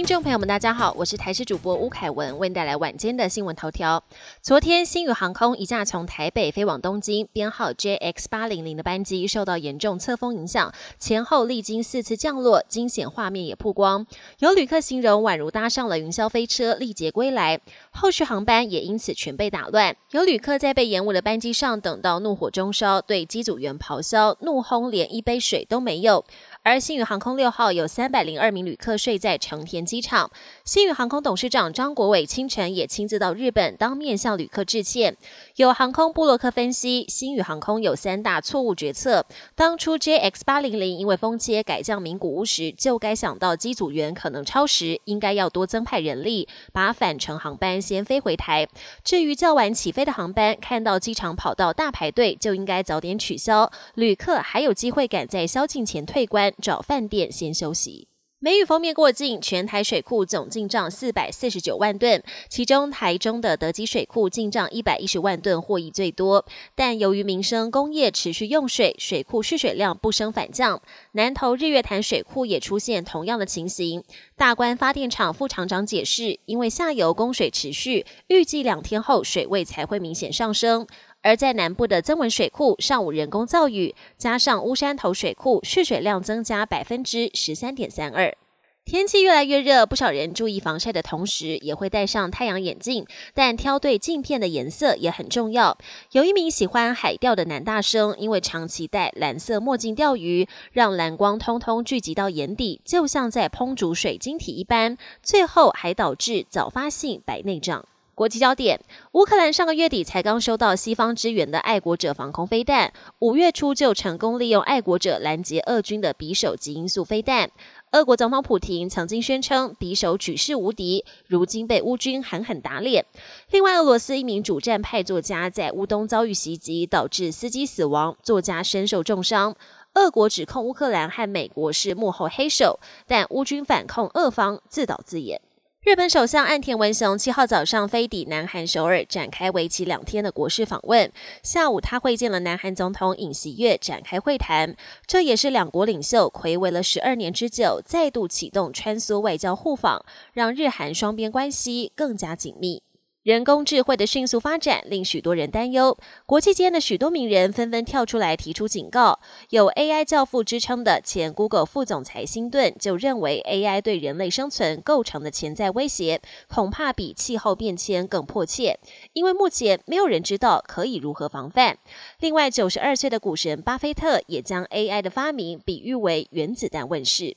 听众朋友们，大家好，我是台视主播吴凯文，为您带来晚间的新闻头条。昨天，新宇航空一架从台北飞往东京，编号 JX 八零零的班机受到严重侧风影响，前后历经四次降落，惊险画面也曝光。有旅客形容宛如搭上了云霄飞车，历劫归来。后续航班也因此全被打乱。有旅客在被延误的班机上等到怒火中烧，对机组员咆哮，怒轰连一杯水都没有。而新宇航空六号有三百零二名旅客睡在成田机场。新宇航空董事长张国伟清晨也亲自到日本当面向旅客致歉。有航空布洛克分析，新宇航空有三大错误决策。当初 JX 八零零因为风切改降名古屋时，就该想到机组员可能超时，应该要多增派人力，把返程航班先飞回台。至于较晚起飞的航班，看到机场跑道大排队，就应该早点取消，旅客还有机会赶在宵禁前退关。找饭店先休息。梅雨封面过境，全台水库总进账四百四十九万吨，其中台中的德基水库进账一百一十万吨，获益最多。但由于民生工业持续用水，水库蓄水量不升反降。南投日月潭水库也出现同样的情形。大关发电厂副厂长解释，因为下游供水持续，预计两天后水位才会明显上升。而在南部的增文水库，上午人工造雨，加上乌山头水库蓄水量增加百分之十三点三二。天气越来越热，不少人注意防晒的同时，也会戴上太阳眼镜，但挑对镜片的颜色也很重要。有一名喜欢海钓的男大生，因为长期戴蓝色墨镜钓鱼，让蓝光通通聚集到眼底，就像在烹煮水晶体一般，最后还导致早发性白内障。国际焦点：乌克兰上个月底才刚收到西方支援的爱国者防空飞弹，五月初就成功利用爱国者拦截俄军的匕首及音速飞弹。俄国总统普廷曾经宣称匕首举世无敌，如今被乌军狠狠打脸。另外，俄罗斯一名主战派作家在乌东遭遇袭击，导致司机死亡，作家身受重伤。俄国指控乌克兰和美国是幕后黑手，但乌军反控俄方自导自演。日本首相岸田文雄七号早上飞抵南韩首尔，展开为期两天的国事访问。下午，他会见了南韩总统尹锡悦，展开会谈。这也是两国领袖睽违了十二年之久，再度启动穿梭外交互访，让日韩双边关系更加紧密。人工智慧的迅速发展令许多人担忧，国际间的许多名人纷纷跳出来提出警告。有 AI 教父之称的前 Google 副总裁辛顿就认为，AI 对人类生存构成的潜在威胁，恐怕比气候变迁更迫切，因为目前没有人知道可以如何防范。另外，九十二岁的股神巴菲特也将 AI 的发明比喻为原子弹问世。